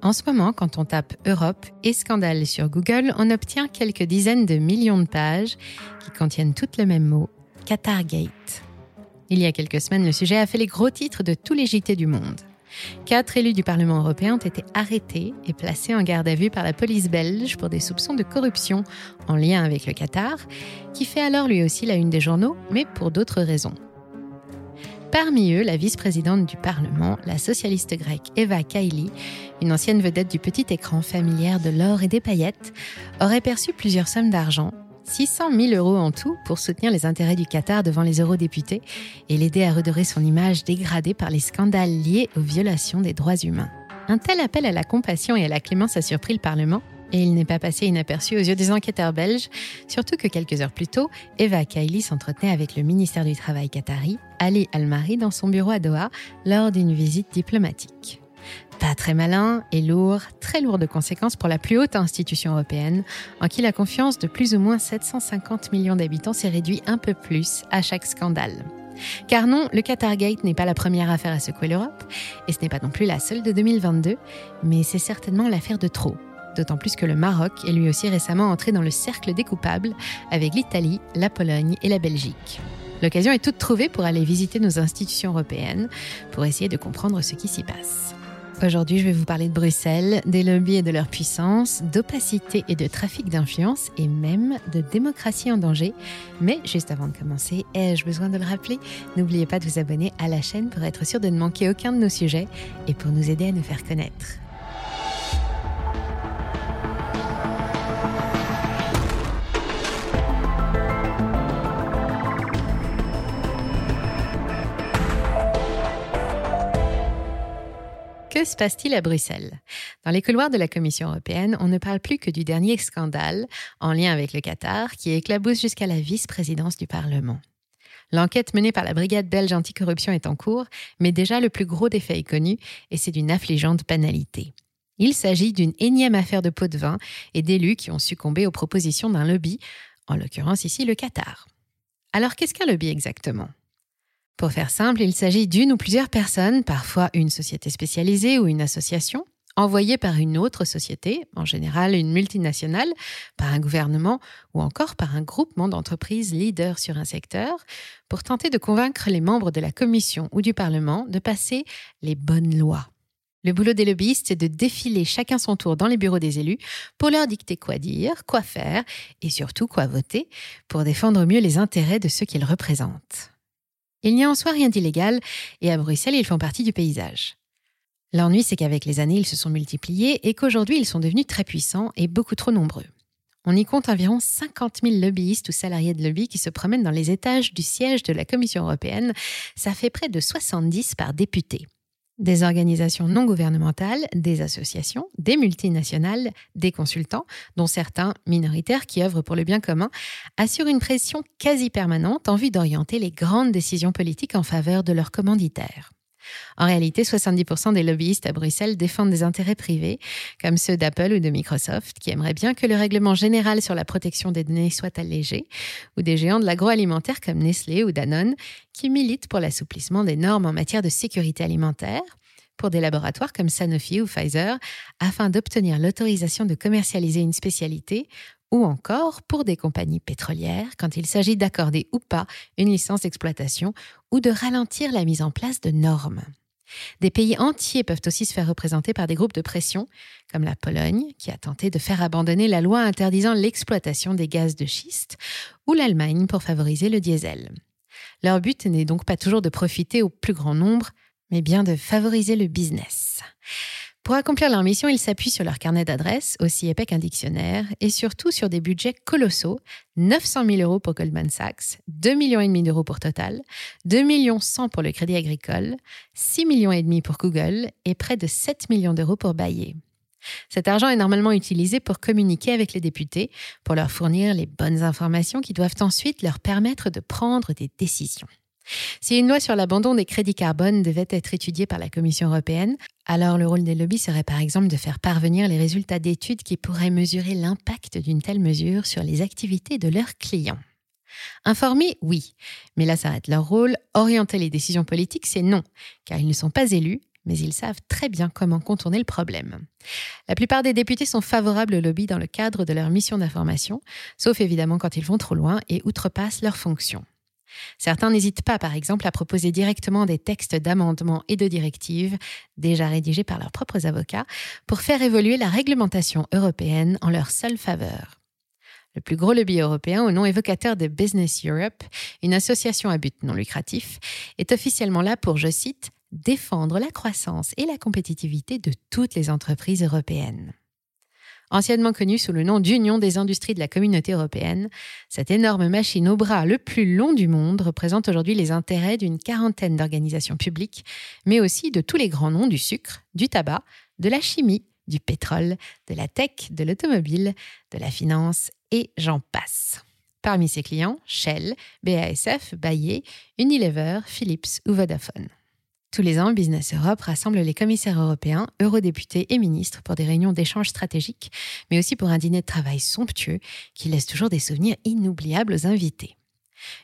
En ce moment, quand on tape Europe et scandale sur Google, on obtient quelques dizaines de millions de pages qui contiennent toutes le même mot, Qatargate. Il y a quelques semaines, le sujet a fait les gros titres de tous les JT du monde. Quatre élus du Parlement européen ont été arrêtés et placés en garde à vue par la police belge pour des soupçons de corruption en lien avec le Qatar, qui fait alors lui aussi la une des journaux, mais pour d'autres raisons. Parmi eux, la vice-présidente du Parlement, la socialiste grecque Eva Kaili, une ancienne vedette du petit écran familière de l'or et des paillettes, aurait perçu plusieurs sommes d'argent, 600 000 euros en tout, pour soutenir les intérêts du Qatar devant les eurodéputés et l'aider à redorer son image dégradée par les scandales liés aux violations des droits humains. Un tel appel à la compassion et à la clémence a surpris le Parlement, et il n'est pas passé inaperçu aux yeux des enquêteurs belges, surtout que quelques heures plus tôt, Eva Kaili s'entretenait avec le ministère du Travail qatari, Ali Al-Mari, dans son bureau à Doha, lors d'une visite diplomatique. Pas très malin et lourd, très lourd de conséquences pour la plus haute institution européenne, en qui la confiance de plus ou moins 750 millions d'habitants s'est réduite un peu plus à chaque scandale. Car non, le Qatargate n'est pas la première affaire à secouer l'Europe, et ce n'est pas non plus la seule de 2022, mais c'est certainement l'affaire de trop d'autant plus que le Maroc est lui aussi récemment entré dans le cercle des coupables avec l'Italie, la Pologne et la Belgique. L'occasion est toute trouvée pour aller visiter nos institutions européennes pour essayer de comprendre ce qui s'y passe. Aujourd'hui, je vais vous parler de Bruxelles, des lobbies et de leur puissance, d'opacité et de trafic d'influence et même de démocratie en danger. Mais juste avant de commencer, ai-je besoin de le rappeler N'oubliez pas de vous abonner à la chaîne pour être sûr de ne manquer aucun de nos sujets et pour nous aider à nous faire connaître. Que se passe-t-il à Bruxelles? Dans les couloirs de la Commission européenne, on ne parle plus que du dernier scandale en lien avec le Qatar qui éclabousse jusqu'à la vice-présidence du Parlement. L'enquête menée par la brigade belge anticorruption est en cours, mais déjà le plus gros des est connu et c'est d'une affligeante banalité. Il s'agit d'une énième affaire de pot de vin et d'élus qui ont succombé aux propositions d'un lobby, en l'occurrence ici le Qatar. Alors qu'est-ce qu'un lobby exactement? Pour faire simple, il s'agit d'une ou plusieurs personnes, parfois une société spécialisée ou une association, envoyées par une autre société, en général une multinationale, par un gouvernement ou encore par un groupement d'entreprises leaders sur un secteur, pour tenter de convaincre les membres de la Commission ou du Parlement de passer les bonnes lois. Le boulot des lobbyistes est de défiler chacun son tour dans les bureaux des élus pour leur dicter quoi dire, quoi faire et surtout quoi voter pour défendre mieux les intérêts de ceux qu'ils représentent. Il n'y a en soi rien d'illégal, et à Bruxelles, ils font partie du paysage. L'ennui, c'est qu'avec les années, ils se sont multipliés et qu'aujourd'hui, ils sont devenus très puissants et beaucoup trop nombreux. On y compte environ 50 000 lobbyistes ou salariés de lobby qui se promènent dans les étages du siège de la Commission européenne. Ça fait près de 70 par député des organisations non gouvernementales, des associations, des multinationales, des consultants, dont certains minoritaires qui œuvrent pour le bien commun, assurent une pression quasi permanente en vue d'orienter les grandes décisions politiques en faveur de leurs commanditaires. En réalité, 70% des lobbyistes à Bruxelles défendent des intérêts privés, comme ceux d'Apple ou de Microsoft, qui aimeraient bien que le règlement général sur la protection des données soit allégé, ou des géants de l'agroalimentaire comme Nestlé ou Danone, qui militent pour l'assouplissement des normes en matière de sécurité alimentaire, pour des laboratoires comme Sanofi ou Pfizer, afin d'obtenir l'autorisation de commercialiser une spécialité, ou encore pour des compagnies pétrolières quand il s'agit d'accorder ou pas une licence d'exploitation ou de ralentir la mise en place de normes. Des pays entiers peuvent aussi se faire représenter par des groupes de pression, comme la Pologne, qui a tenté de faire abandonner la loi interdisant l'exploitation des gaz de schiste, ou l'Allemagne pour favoriser le diesel. Leur but n'est donc pas toujours de profiter au plus grand nombre, mais bien de favoriser le business. Pour accomplir leur mission, ils s'appuient sur leur carnet d'adresses, aussi épais qu'un dictionnaire, et surtout sur des budgets colossaux 900 000 euros pour Goldman Sachs, 2,5 millions d'euros pour Total, 2 millions 100 pour le Crédit Agricole, 6 millions et demi pour Google et près de 7 millions d'euros pour Bayer. Cet argent est normalement utilisé pour communiquer avec les députés, pour leur fournir les bonnes informations qui doivent ensuite leur permettre de prendre des décisions. Si une loi sur l'abandon des crédits carbone devait être étudiée par la Commission européenne, alors le rôle des lobbies serait par exemple de faire parvenir les résultats d'études qui pourraient mesurer l'impact d'une telle mesure sur les activités de leurs clients. Informer, oui, mais là s'arrête leur rôle. Orienter les décisions politiques, c'est non, car ils ne sont pas élus, mais ils savent très bien comment contourner le problème. La plupart des députés sont favorables au lobby dans le cadre de leur mission d'information, sauf évidemment quand ils vont trop loin et outrepassent leurs fonctions. Certains n'hésitent pas, par exemple, à proposer directement des textes d'amendements et de directives, déjà rédigés par leurs propres avocats, pour faire évoluer la réglementation européenne en leur seule faveur. Le plus gros lobby européen, au nom évocateur de Business Europe, une association à but non lucratif, est officiellement là pour, je cite, défendre la croissance et la compétitivité de toutes les entreprises européennes. Anciennement connue sous le nom d'Union des industries de la communauté européenne, cette énorme machine au bras le plus long du monde représente aujourd'hui les intérêts d'une quarantaine d'organisations publiques, mais aussi de tous les grands noms du sucre, du tabac, de la chimie, du pétrole, de la tech, de l'automobile, de la finance et j'en passe. Parmi ses clients, Shell, BASF, Bayer, Unilever, Philips ou Vodafone. Tous les ans, Business Europe rassemble les commissaires européens, eurodéputés et ministres pour des réunions d'échanges stratégiques, mais aussi pour un dîner de travail somptueux qui laisse toujours des souvenirs inoubliables aux invités.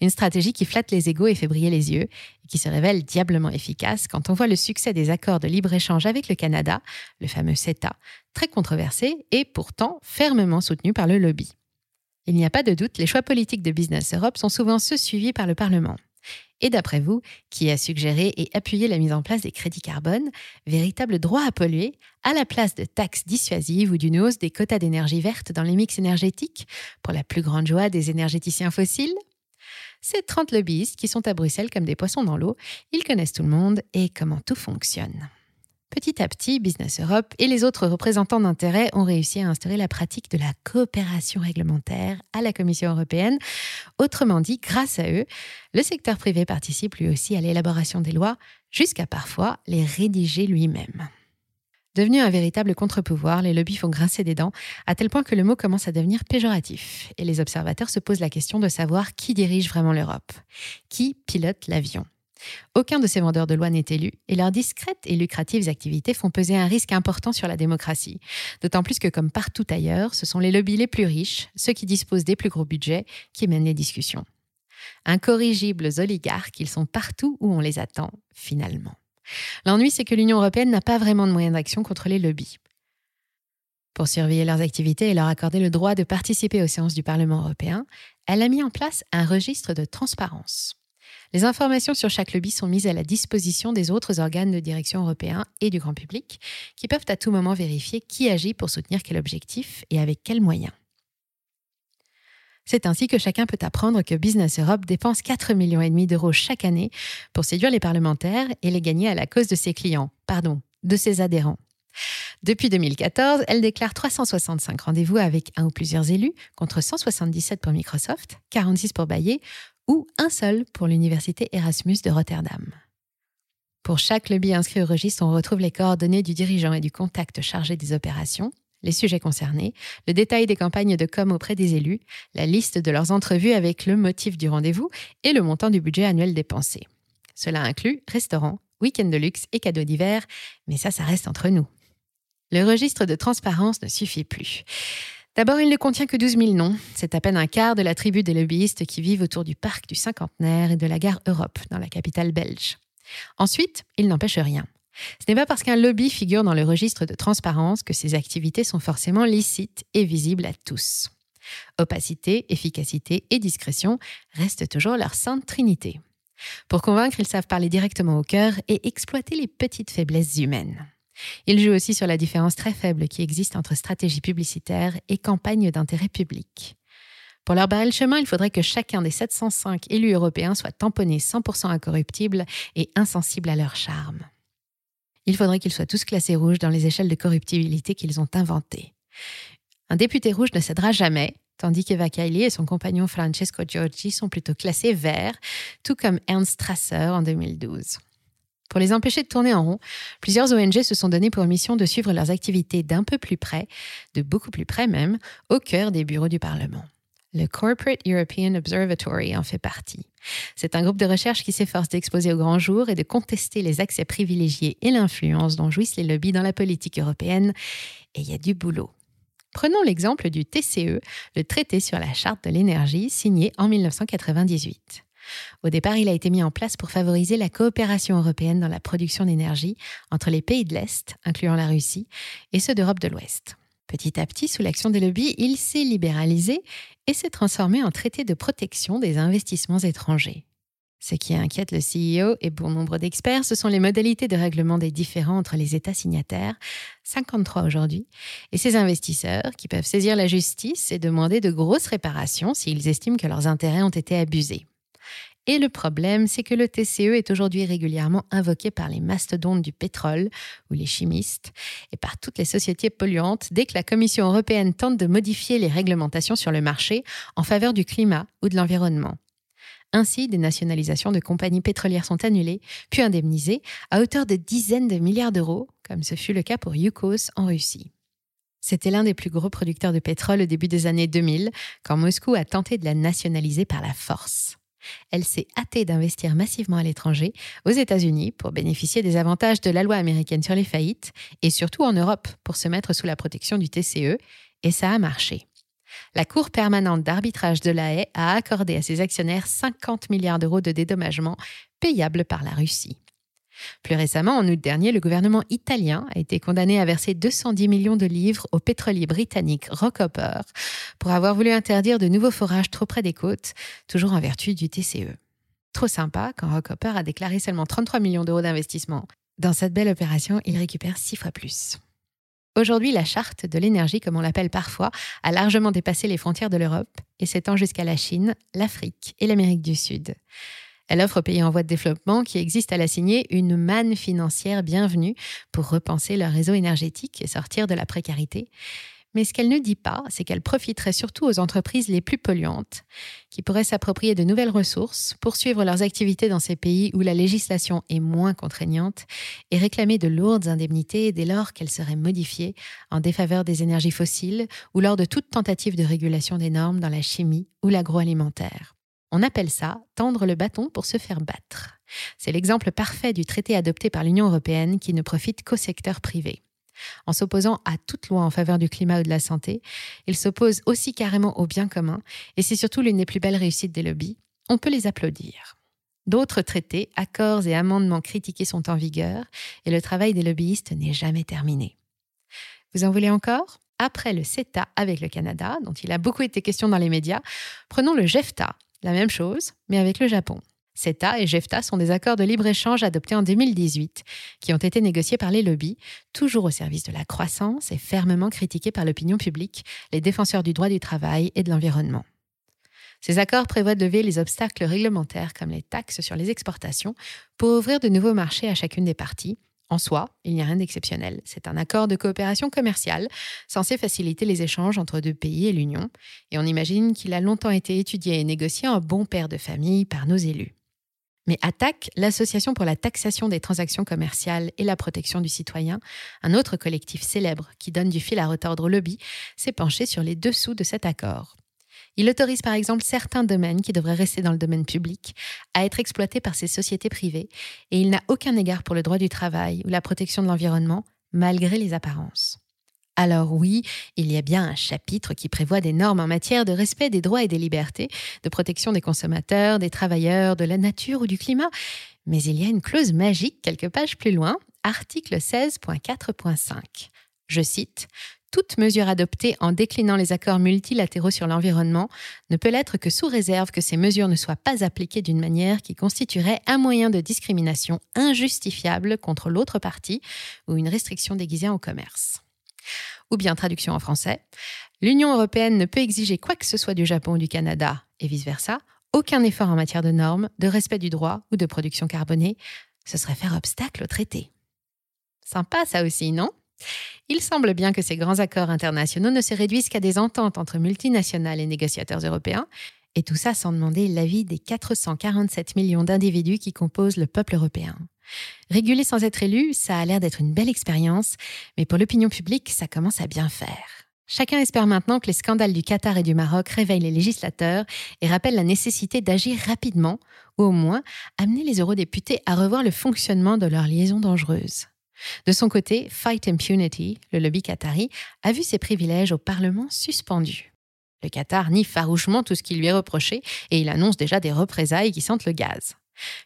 Une stratégie qui flatte les égaux et fait briller les yeux, et qui se révèle diablement efficace quand on voit le succès des accords de libre-échange avec le Canada, le fameux CETA, très controversé et pourtant fermement soutenu par le lobby. Il n'y a pas de doute, les choix politiques de Business Europe sont souvent ceux suivis par le Parlement. Et d'après vous, qui a suggéré et appuyé la mise en place des crédits carbone, véritable droit à polluer, à la place de taxes dissuasives ou d'une hausse des quotas d'énergie verte dans les mix énergétiques, pour la plus grande joie des énergéticiens fossiles? Ces 30 lobbyistes qui sont à Bruxelles comme des poissons dans l'eau, ils connaissent tout le monde et comment tout fonctionne. Petit à petit, Business Europe et les autres représentants d'intérêt ont réussi à instaurer la pratique de la coopération réglementaire à la Commission européenne. Autrement dit, grâce à eux, le secteur privé participe lui aussi à l'élaboration des lois, jusqu'à parfois les rédiger lui-même. Devenu un véritable contre-pouvoir, les lobbies font grincer des dents, à tel point que le mot commence à devenir péjoratif. Et les observateurs se posent la question de savoir qui dirige vraiment l'Europe. Qui pilote l'avion? Aucun de ces vendeurs de loi n'est élu et leurs discrètes et lucratives activités font peser un risque important sur la démocratie. D'autant plus que, comme partout ailleurs, ce sont les lobbies les plus riches, ceux qui disposent des plus gros budgets, qui mènent les discussions. Incorrigibles oligarques, ils sont partout où on les attend, finalement. L'ennui, c'est que l'Union européenne n'a pas vraiment de moyens d'action contre les lobbies. Pour surveiller leurs activités et leur accorder le droit de participer aux séances du Parlement européen, elle a mis en place un registre de transparence. Les informations sur chaque lobby sont mises à la disposition des autres organes de direction européens et du grand public, qui peuvent à tout moment vérifier qui agit pour soutenir quel objectif et avec quels moyens. C'est ainsi que chacun peut apprendre que Business Europe dépense 4,5 millions d'euros chaque année pour séduire les parlementaires et les gagner à la cause de ses clients, pardon, de ses adhérents. Depuis 2014, elle déclare 365 rendez-vous avec un ou plusieurs élus, contre 177 pour Microsoft, 46 pour Bayer ou un seul pour l'Université Erasmus de Rotterdam. Pour chaque lobby inscrit au registre, on retrouve les coordonnées du dirigeant et du contact chargé des opérations, les sujets concernés, le détail des campagnes de com auprès des élus, la liste de leurs entrevues avec le motif du rendez-vous et le montant du budget annuel dépensé. Cela inclut restaurants, week-ends de luxe et cadeaux d'hiver, mais ça, ça reste entre nous. Le registre de transparence ne suffit plus. D'abord, il ne contient que 12 000 noms. C'est à peine un quart de la tribu des lobbyistes qui vivent autour du parc du cinquantenaire et de la gare Europe, dans la capitale belge. Ensuite, il n'empêche rien. Ce n'est pas parce qu'un lobby figure dans le registre de transparence que ses activités sont forcément licites et visibles à tous. Opacité, efficacité et discrétion restent toujours leur sainte trinité. Pour convaincre, ils savent parler directement au cœur et exploiter les petites faiblesses humaines. Il joue aussi sur la différence très faible qui existe entre stratégie publicitaire et campagne d'intérêt public. Pour leur barrer le chemin, il faudrait que chacun des 705 élus européens soit tamponné 100% incorruptible et insensible à leur charme. Il faudrait qu'ils soient tous classés rouges dans les échelles de corruptibilité qu'ils ont inventées. Un député rouge ne cédera jamais, tandis qu'Eva Kaili et son compagnon Francesco Giorgi sont plutôt classés verts, tout comme Ernst Strasser en 2012. Pour les empêcher de tourner en rond, plusieurs ONG se sont données pour mission de suivre leurs activités d'un peu plus près, de beaucoup plus près même, au cœur des bureaux du Parlement. Le Corporate European Observatory en fait partie. C'est un groupe de recherche qui s'efforce d'exposer au grand jour et de contester les accès privilégiés et l'influence dont jouissent les lobbies dans la politique européenne. Et il y a du boulot. Prenons l'exemple du TCE, le traité sur la charte de l'énergie signé en 1998. Au départ, il a été mis en place pour favoriser la coopération européenne dans la production d'énergie entre les pays de l'Est, incluant la Russie, et ceux d'Europe de l'Ouest. Petit à petit, sous l'action des lobbies, il s'est libéralisé et s'est transformé en traité de protection des investissements étrangers. Ce qui inquiète le CEO et bon nombre d'experts, ce sont les modalités de règlement des différends entre les États signataires, 53 aujourd'hui, et ces investisseurs qui peuvent saisir la justice et demander de grosses réparations s'ils estiment que leurs intérêts ont été abusés. Et le problème, c'est que le TCE est aujourd'hui régulièrement invoqué par les mastodontes du pétrole ou les chimistes et par toutes les sociétés polluantes dès que la Commission européenne tente de modifier les réglementations sur le marché en faveur du climat ou de l'environnement. Ainsi, des nationalisations de compagnies pétrolières sont annulées, puis indemnisées, à hauteur de dizaines de milliards d'euros, comme ce fut le cas pour Yukos en Russie. C'était l'un des plus gros producteurs de pétrole au début des années 2000, quand Moscou a tenté de la nationaliser par la force. Elle s'est hâtée d'investir massivement à l'étranger, aux États-Unis, pour bénéficier des avantages de la loi américaine sur les faillites, et surtout en Europe, pour se mettre sous la protection du TCE, et ça a marché. La Cour permanente d'arbitrage de la Haye a accordé à ses actionnaires 50 milliards d'euros de dédommagement payables par la Russie. Plus récemment, en août dernier, le gouvernement italien a été condamné à verser 210 millions de livres au pétrolier britannique Rockhopper pour avoir voulu interdire de nouveaux forages trop près des côtes, toujours en vertu du TCE. Trop sympa quand Rockhopper a déclaré seulement 33 millions d'euros d'investissement. Dans cette belle opération, il récupère six fois plus. Aujourd'hui, la charte de l'énergie, comme on l'appelle parfois, a largement dépassé les frontières de l'Europe et s'étend jusqu'à la Chine, l'Afrique et l'Amérique du Sud. Elle offre aux pays en voie de développement qui existent à la signer une manne financière bienvenue pour repenser leur réseau énergétique et sortir de la précarité. Mais ce qu'elle ne dit pas, c'est qu'elle profiterait surtout aux entreprises les plus polluantes, qui pourraient s'approprier de nouvelles ressources, poursuivre leurs activités dans ces pays où la législation est moins contraignante, et réclamer de lourdes indemnités dès lors qu'elles seraient modifiées en défaveur des énergies fossiles ou lors de toute tentative de régulation des normes dans la chimie ou l'agroalimentaire. On appelle ça tendre le bâton pour se faire battre. C'est l'exemple parfait du traité adopté par l'Union européenne qui ne profite qu'au secteur privé. En s'opposant à toute loi en faveur du climat ou de la santé, il s'oppose aussi carrément au bien commun, et c'est surtout l'une des plus belles réussites des lobbies. On peut les applaudir. D'autres traités, accords et amendements critiqués sont en vigueur, et le travail des lobbyistes n'est jamais terminé. Vous en voulez encore? Après le CETA avec le Canada, dont il a beaucoup été question dans les médias, prenons le GEFTA, la même chose, mais avec le Japon. CETA et GEFTA sont des accords de libre-échange adoptés en 2018 qui ont été négociés par les lobbies, toujours au service de la croissance et fermement critiqués par l'opinion publique, les défenseurs du droit du travail et de l'environnement. Ces accords prévoient de lever les obstacles réglementaires comme les taxes sur les exportations pour ouvrir de nouveaux marchés à chacune des parties. En soi, il n'y a rien d'exceptionnel. C'est un accord de coopération commerciale censé faciliter les échanges entre deux pays et l'Union, et on imagine qu'il a longtemps été étudié et négocié en bon père de famille par nos élus. Mais ATTAC, l'Association pour la taxation des transactions commerciales et la protection du citoyen, un autre collectif célèbre qui donne du fil à retordre au lobby, s'est penché sur les dessous de cet accord. Il autorise par exemple certains domaines qui devraient rester dans le domaine public à être exploités par ces sociétés privées et il n'a aucun égard pour le droit du travail ou la protection de l'environnement, malgré les apparences. Alors oui, il y a bien un chapitre qui prévoit des normes en matière de respect des droits et des libertés, de protection des consommateurs, des travailleurs, de la nature ou du climat, mais il y a une clause magique quelques pages plus loin, article 16.4.5. Je cite toute mesure adoptée en déclinant les accords multilatéraux sur l'environnement ne peut l'être que sous réserve que ces mesures ne soient pas appliquées d'une manière qui constituerait un moyen de discrimination injustifiable contre l'autre partie ou une restriction déguisée au commerce. Ou bien traduction en français, l'Union européenne ne peut exiger quoi que ce soit du Japon ou du Canada, et vice-versa, aucun effort en matière de normes, de respect du droit ou de production carbonée, ce serait faire obstacle au traité. Sympa ça aussi, non? Il semble bien que ces grands accords internationaux ne se réduisent qu'à des ententes entre multinationales et négociateurs européens, et tout ça sans demander l'avis des 447 millions d'individus qui composent le peuple européen. Réguler sans être élu, ça a l'air d'être une belle expérience, mais pour l'opinion publique, ça commence à bien faire. Chacun espère maintenant que les scandales du Qatar et du Maroc réveillent les législateurs et rappellent la nécessité d'agir rapidement, ou au moins amener les eurodéputés à revoir le fonctionnement de leur liaison dangereuse. De son côté, Fight Impunity, le lobby qatari, a vu ses privilèges au Parlement suspendus. Le Qatar nie farouchement tout ce qui lui est reproché et il annonce déjà des représailles qui sentent le gaz.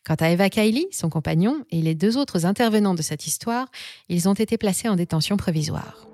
Quant à Eva Kaili, son compagnon, et les deux autres intervenants de cette histoire, ils ont été placés en détention provisoire.